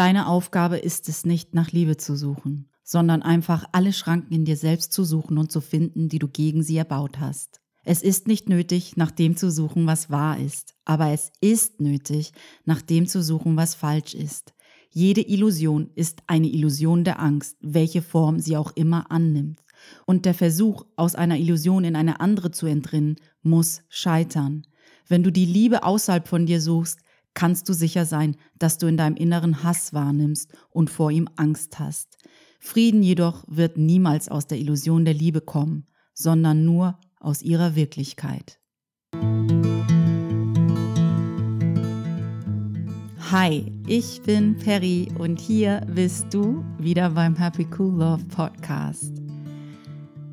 Deine Aufgabe ist es nicht, nach Liebe zu suchen, sondern einfach alle Schranken in dir selbst zu suchen und zu finden, die du gegen sie erbaut hast. Es ist nicht nötig, nach dem zu suchen, was wahr ist, aber es ist nötig, nach dem zu suchen, was falsch ist. Jede Illusion ist eine Illusion der Angst, welche Form sie auch immer annimmt. Und der Versuch, aus einer Illusion in eine andere zu entrinnen, muss scheitern. Wenn du die Liebe außerhalb von dir suchst, kannst du sicher sein, dass du in deinem Inneren Hass wahrnimmst und vor ihm Angst hast. Frieden jedoch wird niemals aus der Illusion der Liebe kommen, sondern nur aus ihrer Wirklichkeit. Hi, ich bin Perry und hier bist du wieder beim Happy Cool Love Podcast.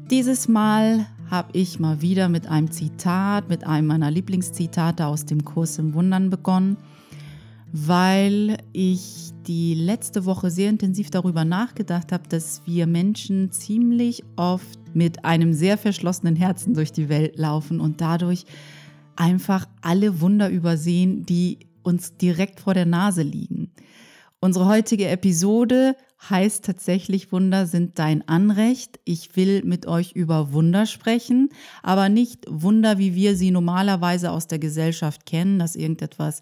Dieses Mal habe ich mal wieder mit einem Zitat, mit einem meiner Lieblingszitate aus dem Kurs im Wundern begonnen, weil ich die letzte Woche sehr intensiv darüber nachgedacht habe, dass wir Menschen ziemlich oft mit einem sehr verschlossenen Herzen durch die Welt laufen und dadurch einfach alle Wunder übersehen, die uns direkt vor der Nase liegen. Unsere heutige Episode heißt tatsächlich Wunder sind dein Anrecht. Ich will mit euch über Wunder sprechen, aber nicht Wunder, wie wir sie normalerweise aus der Gesellschaft kennen, dass irgendetwas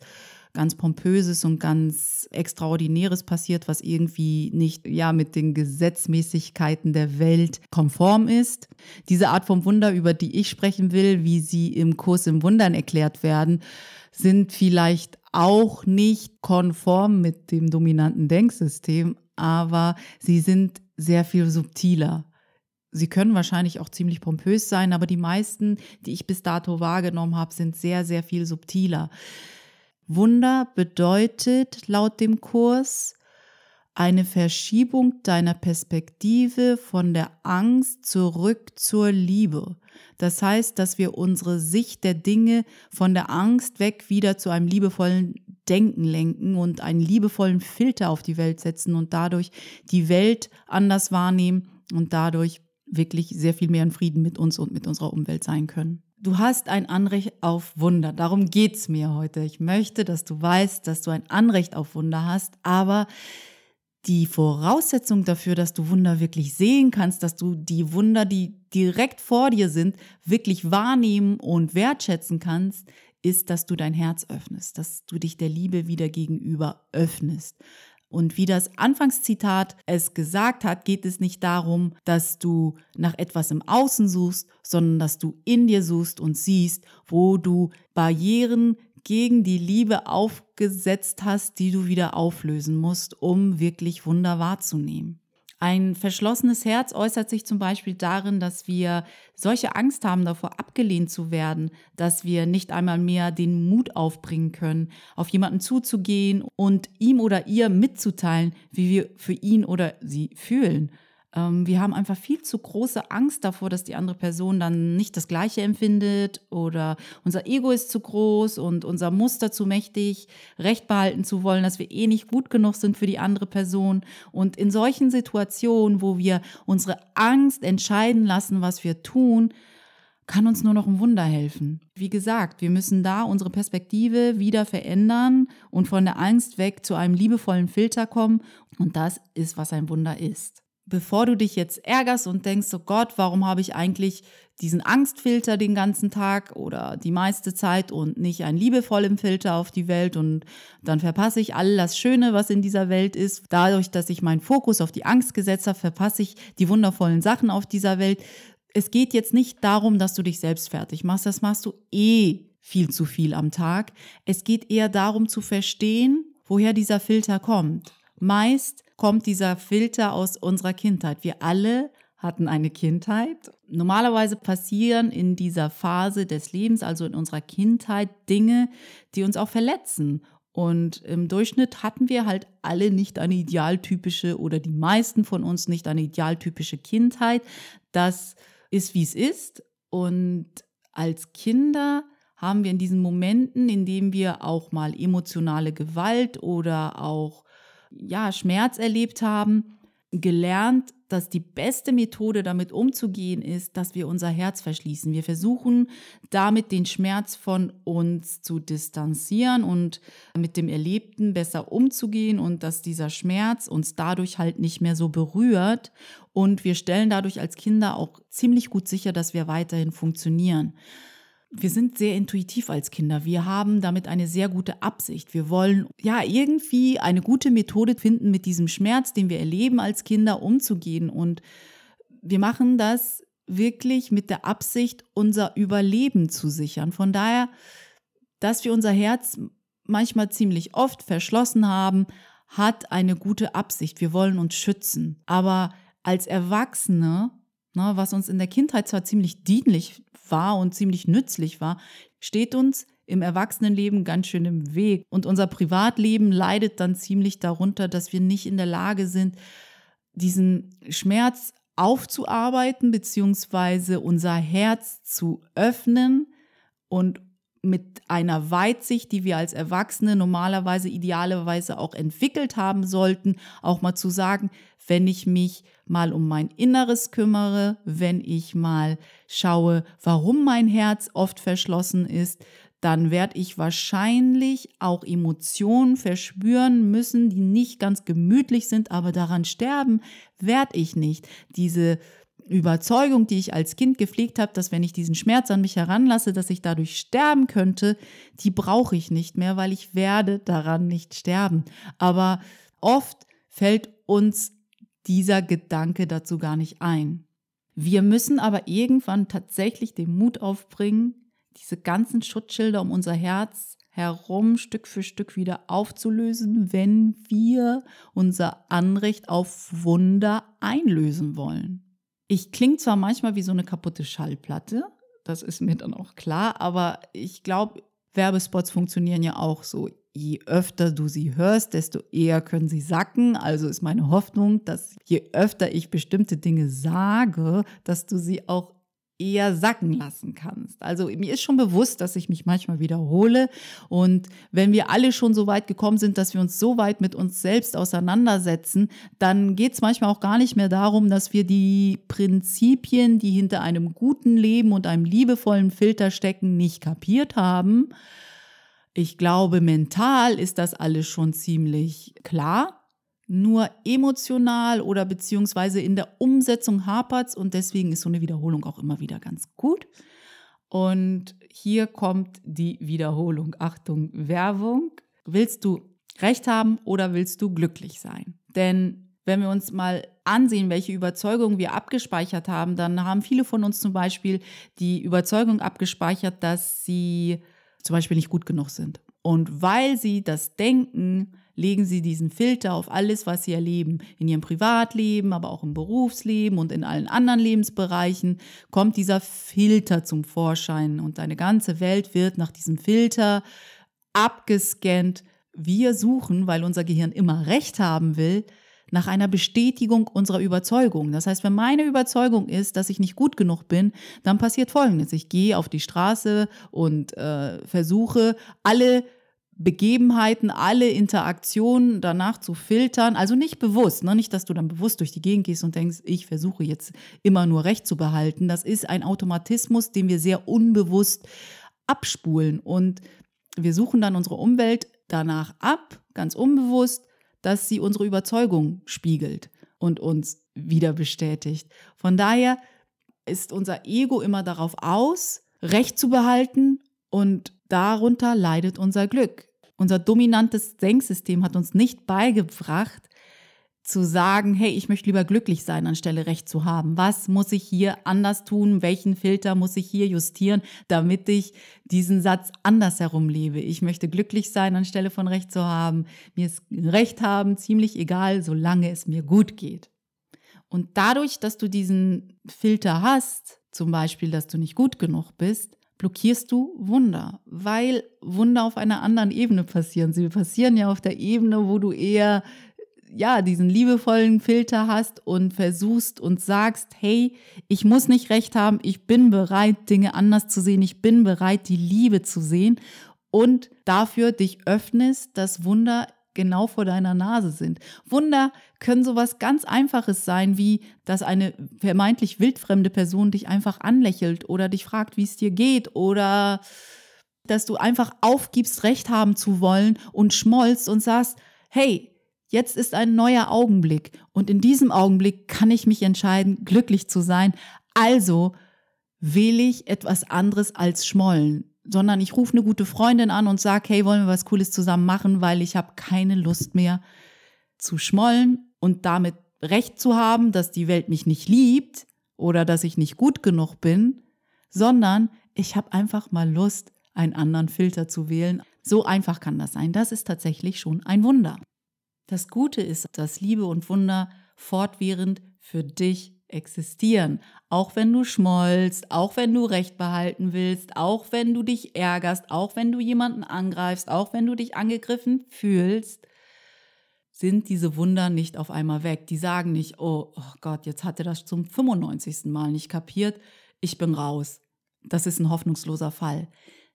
ganz Pompöses und ganz Extraordinäres passiert, was irgendwie nicht ja mit den Gesetzmäßigkeiten der Welt konform ist. Diese Art von Wunder, über die ich sprechen will, wie sie im Kurs im Wundern erklärt werden, sind vielleicht auch nicht konform mit dem dominanten Denksystem, aber sie sind sehr viel subtiler. Sie können wahrscheinlich auch ziemlich pompös sein, aber die meisten, die ich bis dato wahrgenommen habe, sind sehr, sehr viel subtiler. Wunder bedeutet laut dem Kurs eine Verschiebung deiner Perspektive von der Angst zurück zur Liebe. Das heißt, dass wir unsere Sicht der Dinge von der Angst weg wieder zu einem liebevollen Denken lenken und einen liebevollen Filter auf die Welt setzen und dadurch die Welt anders wahrnehmen und dadurch wirklich sehr viel mehr in Frieden mit uns und mit unserer Umwelt sein können. Du hast ein Anrecht auf Wunder. Darum geht es mir heute. Ich möchte, dass du weißt, dass du ein Anrecht auf Wunder hast, aber die Voraussetzung dafür, dass du Wunder wirklich sehen kannst, dass du die Wunder, die direkt vor dir sind, wirklich wahrnehmen und wertschätzen kannst, ist, dass du dein Herz öffnest, dass du dich der Liebe wieder gegenüber öffnest. Und wie das Anfangszitat es gesagt hat, geht es nicht darum, dass du nach etwas im Außen suchst, sondern dass du in dir suchst und siehst, wo du Barrieren gegen die Liebe aufgesetzt hast, die du wieder auflösen musst, um wirklich Wunder wahrzunehmen. Ein verschlossenes Herz äußert sich zum Beispiel darin, dass wir solche Angst haben, davor abgelehnt zu werden, dass wir nicht einmal mehr den Mut aufbringen können, auf jemanden zuzugehen und ihm oder ihr mitzuteilen, wie wir für ihn oder sie fühlen. Ähm, wir haben einfach viel zu große Angst davor, dass die andere Person dann nicht das Gleiche empfindet oder unser Ego ist zu groß und unser Muster zu mächtig, Recht behalten zu wollen, dass wir eh nicht gut genug sind für die andere Person. Und in solchen Situationen, wo wir unsere Angst entscheiden lassen, was wir tun, kann uns nur noch ein Wunder helfen. Wie gesagt, wir müssen da unsere Perspektive wieder verändern und von der Angst weg zu einem liebevollen Filter kommen. Und das ist, was ein Wunder ist bevor du dich jetzt ärgerst und denkst, oh Gott, warum habe ich eigentlich diesen Angstfilter den ganzen Tag oder die meiste Zeit und nicht einen liebevollen Filter auf die Welt und dann verpasse ich all das Schöne, was in dieser Welt ist. Dadurch, dass ich meinen Fokus auf die Angst gesetzt habe, verpasse ich die wundervollen Sachen auf dieser Welt. Es geht jetzt nicht darum, dass du dich selbst fertig machst, das machst du eh viel zu viel am Tag. Es geht eher darum zu verstehen, woher dieser Filter kommt. Meist kommt dieser Filter aus unserer Kindheit. Wir alle hatten eine Kindheit. Normalerweise passieren in dieser Phase des Lebens, also in unserer Kindheit, Dinge, die uns auch verletzen. Und im Durchschnitt hatten wir halt alle nicht eine idealtypische oder die meisten von uns nicht eine idealtypische Kindheit. Das ist, wie es ist. Und als Kinder haben wir in diesen Momenten, in denen wir auch mal emotionale Gewalt oder auch ja, Schmerz erlebt haben, gelernt, dass die beste Methode damit umzugehen ist, dass wir unser Herz verschließen. Wir versuchen damit den Schmerz von uns zu distanzieren und mit dem Erlebten besser umzugehen und dass dieser Schmerz uns dadurch halt nicht mehr so berührt. Und wir stellen dadurch als Kinder auch ziemlich gut sicher, dass wir weiterhin funktionieren wir sind sehr intuitiv als Kinder. Wir haben damit eine sehr gute Absicht. Wir wollen ja irgendwie eine gute Methode finden, mit diesem Schmerz, den wir erleben als Kinder, umzugehen. Und wir machen das wirklich mit der Absicht, unser Überleben zu sichern. Von daher, dass wir unser Herz manchmal ziemlich oft verschlossen haben, hat eine gute Absicht. Wir wollen uns schützen. Aber als Erwachsene, ne, was uns in der Kindheit zwar ziemlich dienlich war und ziemlich nützlich war, steht uns im Erwachsenenleben ganz schön im Weg. Und unser Privatleben leidet dann ziemlich darunter, dass wir nicht in der Lage sind, diesen Schmerz aufzuarbeiten, beziehungsweise unser Herz zu öffnen und mit einer Weitsicht, die wir als Erwachsene normalerweise idealerweise auch entwickelt haben sollten, auch mal zu sagen, wenn ich mich mal um mein Inneres kümmere, wenn ich mal schaue, warum mein Herz oft verschlossen ist, dann werde ich wahrscheinlich auch Emotionen verspüren müssen, die nicht ganz gemütlich sind, aber daran sterben werde ich nicht. Diese Überzeugung, die ich als Kind gepflegt habe, dass wenn ich diesen Schmerz an mich heranlasse, dass ich dadurch sterben könnte, die brauche ich nicht mehr, weil ich werde daran nicht sterben. Aber oft fällt uns dieser Gedanke dazu gar nicht ein. Wir müssen aber irgendwann tatsächlich den Mut aufbringen, diese ganzen Schutzschilder um unser Herz herum Stück für Stück wieder aufzulösen, wenn wir unser Anrecht auf Wunder einlösen wollen. Ich klinge zwar manchmal wie so eine kaputte Schallplatte, das ist mir dann auch klar, aber ich glaube, Werbespots funktionieren ja auch so. Je öfter du sie hörst, desto eher können sie sacken. Also ist meine Hoffnung, dass je öfter ich bestimmte Dinge sage, dass du sie auch eher sacken lassen kannst. Also mir ist schon bewusst, dass ich mich manchmal wiederhole. Und wenn wir alle schon so weit gekommen sind, dass wir uns so weit mit uns selbst auseinandersetzen, dann geht es manchmal auch gar nicht mehr darum, dass wir die Prinzipien, die hinter einem guten Leben und einem liebevollen Filter stecken, nicht kapiert haben. Ich glaube, mental ist das alles schon ziemlich klar nur emotional oder beziehungsweise in der Umsetzung hapert und deswegen ist so eine Wiederholung auch immer wieder ganz gut. Und hier kommt die Wiederholung. Achtung, Werbung. Willst du Recht haben oder willst du glücklich sein? Denn wenn wir uns mal ansehen, welche Überzeugungen wir abgespeichert haben, dann haben viele von uns zum Beispiel die Überzeugung abgespeichert, dass sie zum Beispiel nicht gut genug sind. Und weil sie das denken, legen sie diesen Filter auf alles, was sie erleben. In ihrem Privatleben, aber auch im Berufsleben und in allen anderen Lebensbereichen kommt dieser Filter zum Vorschein und deine ganze Welt wird nach diesem Filter abgescannt. Wir suchen, weil unser Gehirn immer Recht haben will, nach einer Bestätigung unserer Überzeugung. Das heißt, wenn meine Überzeugung ist, dass ich nicht gut genug bin, dann passiert Folgendes. Ich gehe auf die Straße und äh, versuche, alle Begebenheiten, alle Interaktionen danach zu filtern. Also nicht bewusst, ne? nicht, dass du dann bewusst durch die Gegend gehst und denkst, ich versuche jetzt immer nur Recht zu behalten. Das ist ein Automatismus, den wir sehr unbewusst abspulen. Und wir suchen dann unsere Umwelt danach ab, ganz unbewusst, dass sie unsere Überzeugung spiegelt und uns wieder bestätigt. Von daher ist unser Ego immer darauf aus, Recht zu behalten und darunter leidet unser Glück. Unser dominantes Denksystem hat uns nicht beigebracht, zu sagen, hey, ich möchte lieber glücklich sein, anstelle Recht zu haben. Was muss ich hier anders tun? Welchen Filter muss ich hier justieren, damit ich diesen Satz andersherum lebe? Ich möchte glücklich sein, anstelle von Recht zu haben. Mir ist Recht haben ziemlich egal, solange es mir gut geht. Und dadurch, dass du diesen Filter hast, zum Beispiel, dass du nicht gut genug bist, blockierst du Wunder, weil Wunder auf einer anderen Ebene passieren. Sie passieren ja auf der Ebene, wo du eher ja, diesen liebevollen Filter hast und versuchst und sagst, hey, ich muss nicht recht haben, ich bin bereit, Dinge anders zu sehen, ich bin bereit, die Liebe zu sehen und dafür dich öffnest, dass Wunder genau vor deiner Nase sind. Wunder können sowas ganz Einfaches sein, wie dass eine vermeintlich wildfremde Person dich einfach anlächelt oder dich fragt, wie es dir geht oder dass du einfach aufgibst, Recht haben zu wollen und schmollst und sagst, hey, jetzt ist ein neuer Augenblick und in diesem Augenblick kann ich mich entscheiden, glücklich zu sein. Also wähle ich etwas anderes als schmollen sondern ich rufe eine gute Freundin an und sage, hey, wollen wir was Cooles zusammen machen, weil ich habe keine Lust mehr zu schmollen und damit recht zu haben, dass die Welt mich nicht liebt oder dass ich nicht gut genug bin, sondern ich habe einfach mal Lust, einen anderen Filter zu wählen. So einfach kann das sein. Das ist tatsächlich schon ein Wunder. Das Gute ist, dass Liebe und Wunder fortwährend für dich existieren. Auch wenn du schmollst, auch wenn du Recht behalten willst, auch wenn du dich ärgerst, auch wenn du jemanden angreifst, auch wenn du dich angegriffen fühlst, sind diese Wunder nicht auf einmal weg. Die sagen nicht, oh, oh Gott, jetzt hat er das zum 95. Mal nicht kapiert, ich bin raus. Das ist ein hoffnungsloser Fall.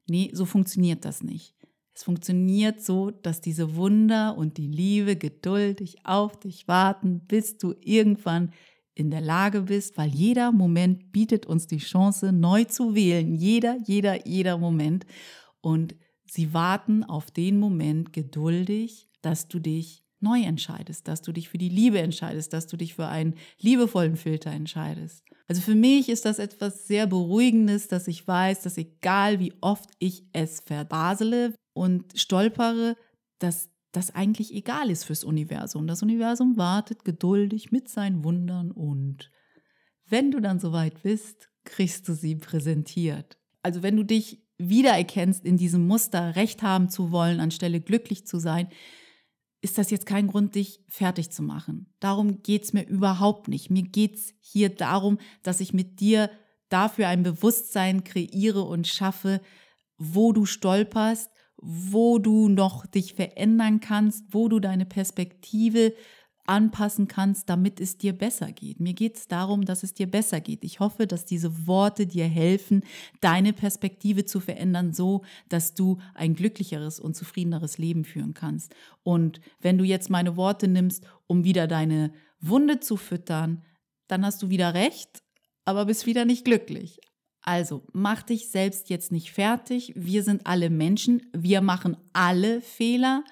Nee, so funktioniert das nicht. Es funktioniert so, dass diese Wunder und die Liebe geduldig auf dich warten, bis du irgendwann in der Lage bist, weil jeder Moment bietet uns die Chance, neu zu wählen. Jeder, jeder, jeder Moment. Und sie warten auf den Moment geduldig, dass du dich neu entscheidest, dass du dich für die Liebe entscheidest, dass du dich für einen liebevollen Filter entscheidest. Also für mich ist das etwas sehr Beruhigendes, dass ich weiß, dass egal wie oft ich es verbasele und stolpere, dass das eigentlich egal ist fürs Universum. Das Universum wartet geduldig mit seinen Wundern und wenn du dann soweit bist, kriegst du sie präsentiert. Also wenn du dich wiedererkennst in diesem Muster, Recht haben zu wollen, anstelle glücklich zu sein, ist das jetzt kein Grund, dich fertig zu machen. Darum geht es mir überhaupt nicht. Mir geht es hier darum, dass ich mit dir dafür ein Bewusstsein kreiere und schaffe, wo du stolperst, wo du noch dich verändern kannst, wo du deine Perspektive anpassen kannst, damit es dir besser geht. Mir geht es darum, dass es dir besser geht. Ich hoffe, dass diese Worte dir helfen, deine Perspektive zu verändern, so dass du ein glücklicheres und zufriedeneres Leben führen kannst. Und wenn du jetzt meine Worte nimmst, um wieder deine Wunde zu füttern, dann hast du wieder recht, aber bist wieder nicht glücklich. Also mach dich selbst jetzt nicht fertig. Wir sind alle Menschen. Wir machen alle Fehler.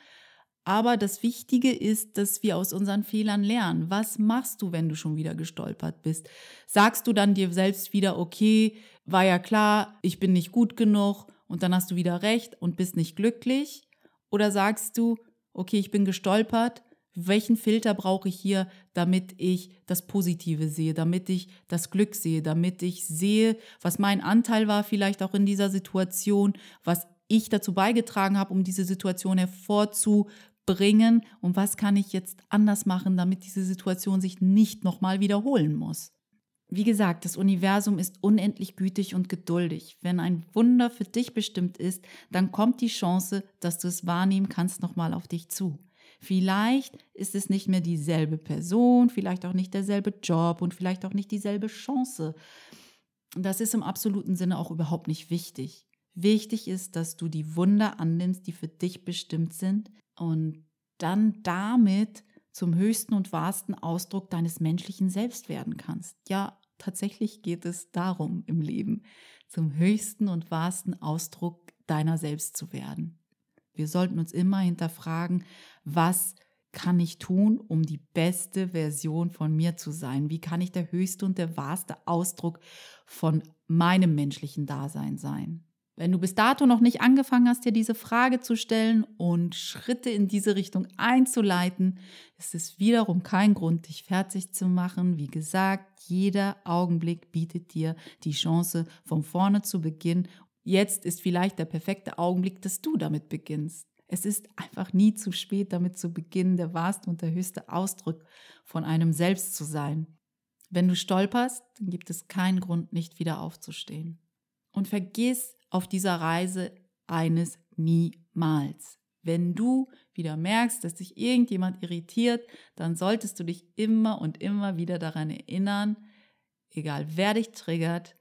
Aber das Wichtige ist, dass wir aus unseren Fehlern lernen. Was machst du, wenn du schon wieder gestolpert bist? Sagst du dann dir selbst wieder, okay, war ja klar, ich bin nicht gut genug und dann hast du wieder recht und bist nicht glücklich? Oder sagst du, okay, ich bin gestolpert, welchen Filter brauche ich hier, damit ich das Positive sehe, damit ich das Glück sehe, damit ich sehe, was mein Anteil war vielleicht auch in dieser Situation, was ich dazu beigetragen habe, um diese Situation hervorzubringen und was kann ich jetzt anders machen, damit diese Situation sich nicht nochmal wiederholen muss. Wie gesagt, das Universum ist unendlich gütig und geduldig. Wenn ein Wunder für dich bestimmt ist, dann kommt die Chance, dass du es wahrnehmen kannst, nochmal auf dich zu. Vielleicht ist es nicht mehr dieselbe Person, vielleicht auch nicht derselbe Job und vielleicht auch nicht dieselbe Chance. Das ist im absoluten Sinne auch überhaupt nicht wichtig. Wichtig ist, dass du die Wunder annimmst, die für dich bestimmt sind und dann damit zum höchsten und wahrsten Ausdruck deines menschlichen Selbst werden kannst. Ja, tatsächlich geht es darum im Leben, zum höchsten und wahrsten Ausdruck deiner selbst zu werden. Wir sollten uns immer hinterfragen, was kann ich tun, um die beste Version von mir zu sein? Wie kann ich der höchste und der wahrste Ausdruck von meinem menschlichen Dasein sein? Wenn du bis dato noch nicht angefangen hast, dir diese Frage zu stellen und Schritte in diese Richtung einzuleiten, ist es wiederum kein Grund, dich fertig zu machen. Wie gesagt, jeder Augenblick bietet dir die Chance, von vorne zu beginnen. Jetzt ist vielleicht der perfekte Augenblick, dass du damit beginnst. Es ist einfach nie zu spät, damit zu beginnen, der wahrste und der höchste Ausdruck von einem selbst zu sein. Wenn du stolperst, dann gibt es keinen Grund, nicht wieder aufzustehen. Und vergiss auf dieser Reise eines niemals. Wenn du wieder merkst, dass dich irgendjemand irritiert, dann solltest du dich immer und immer wieder daran erinnern, egal wer dich triggert,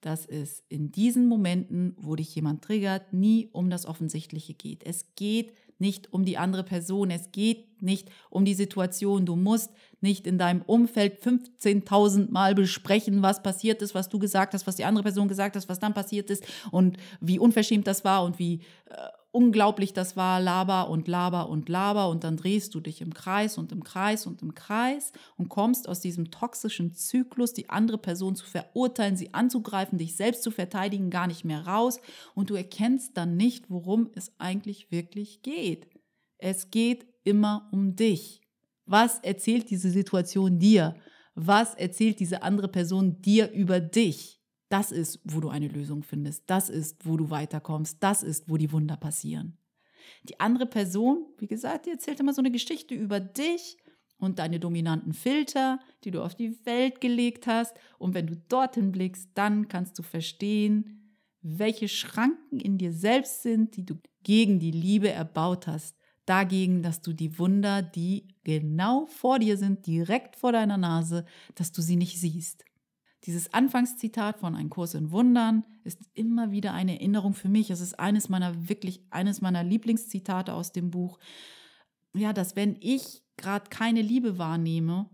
dass es in diesen Momenten, wo dich jemand triggert, nie um das Offensichtliche geht. Es geht nicht um die andere Person, es geht nicht um die Situation. Du musst nicht in deinem Umfeld 15.000 Mal besprechen, was passiert ist, was du gesagt hast, was die andere Person gesagt hat, was dann passiert ist und wie unverschämt das war und wie äh, unglaublich das war, laber und laber und laber und dann drehst du dich im Kreis und im Kreis und im Kreis und kommst aus diesem toxischen Zyklus, die andere Person zu verurteilen, sie anzugreifen, dich selbst zu verteidigen, gar nicht mehr raus und du erkennst dann nicht, worum es eigentlich wirklich geht. Es geht immer um dich. Was erzählt diese Situation dir? Was erzählt diese andere Person dir über dich? Das ist, wo du eine Lösung findest. Das ist, wo du weiterkommst. Das ist, wo die Wunder passieren. Die andere Person, wie gesagt, die erzählt immer so eine Geschichte über dich und deine dominanten Filter, die du auf die Welt gelegt hast. Und wenn du dorthin blickst, dann kannst du verstehen, welche Schranken in dir selbst sind, die du gegen die Liebe erbaut hast. Dagegen, dass du die Wunder, die genau vor dir sind, direkt vor deiner Nase, dass du sie nicht siehst. Dieses Anfangszitat von Ein Kurs in Wundern ist immer wieder eine Erinnerung für mich. Es ist eines meiner wirklich eines meiner Lieblingszitate aus dem Buch. Ja, dass wenn ich gerade keine Liebe wahrnehme,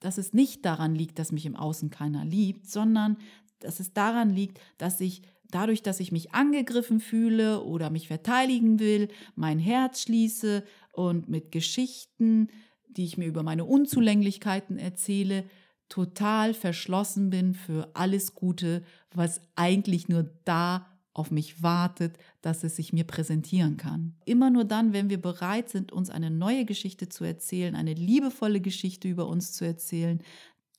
dass es nicht daran liegt, dass mich im Außen keiner liebt, sondern dass es daran liegt, dass ich dadurch, dass ich mich angegriffen fühle oder mich verteidigen will, mein Herz schließe und mit Geschichten, die ich mir über meine Unzulänglichkeiten erzähle, total verschlossen bin für alles Gute, was eigentlich nur da auf mich wartet, dass es sich mir präsentieren kann. Immer nur dann, wenn wir bereit sind, uns eine neue Geschichte zu erzählen, eine liebevolle Geschichte über uns zu erzählen,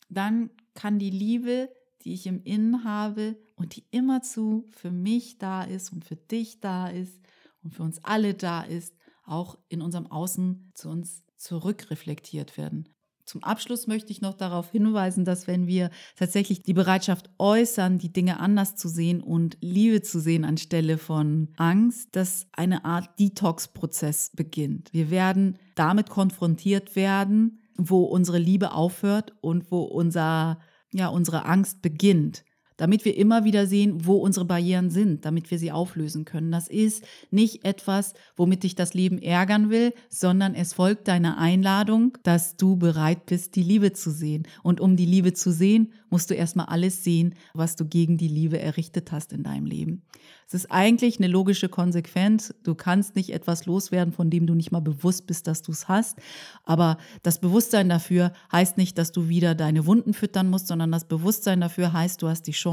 dann kann die Liebe, die ich im Innen habe und die immerzu für mich da ist und für dich da ist und für uns alle da ist, auch in unserem Außen zu uns zurückreflektiert werden. Zum Abschluss möchte ich noch darauf hinweisen, dass wenn wir tatsächlich die Bereitschaft äußern, die Dinge anders zu sehen und Liebe zu sehen anstelle von Angst, dass eine Art Detox-Prozess beginnt. Wir werden damit konfrontiert werden, wo unsere Liebe aufhört und wo unser, ja, unsere Angst beginnt damit wir immer wieder sehen, wo unsere Barrieren sind, damit wir sie auflösen können. Das ist nicht etwas, womit dich das Leben ärgern will, sondern es folgt deiner Einladung, dass du bereit bist, die Liebe zu sehen. Und um die Liebe zu sehen, musst du erstmal alles sehen, was du gegen die Liebe errichtet hast in deinem Leben. Es ist eigentlich eine logische Konsequenz. Du kannst nicht etwas loswerden, von dem du nicht mal bewusst bist, dass du es hast. Aber das Bewusstsein dafür heißt nicht, dass du wieder deine Wunden füttern musst, sondern das Bewusstsein dafür heißt, du hast die Chance,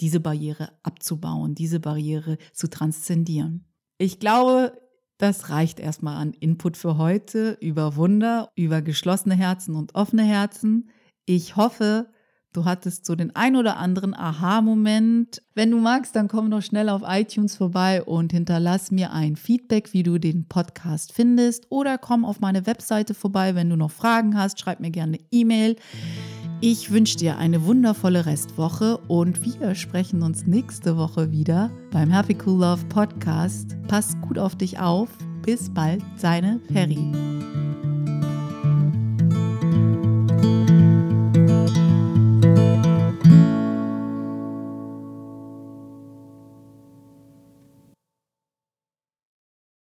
diese Barriere abzubauen, diese Barriere zu transzendieren. Ich glaube, das reicht erstmal an Input für heute über Wunder, über geschlossene Herzen und offene Herzen. Ich hoffe, Du hattest so den ein oder anderen Aha-Moment. Wenn du magst, dann komm doch schnell auf iTunes vorbei und hinterlass mir ein Feedback, wie du den Podcast findest. Oder komm auf meine Webseite vorbei, wenn du noch Fragen hast. Schreib mir gerne eine E-Mail. Ich wünsche dir eine wundervolle Restwoche und wir sprechen uns nächste Woche wieder beim Happy Cool Love Podcast. Pass gut auf dich auf. Bis bald, seine Ferry.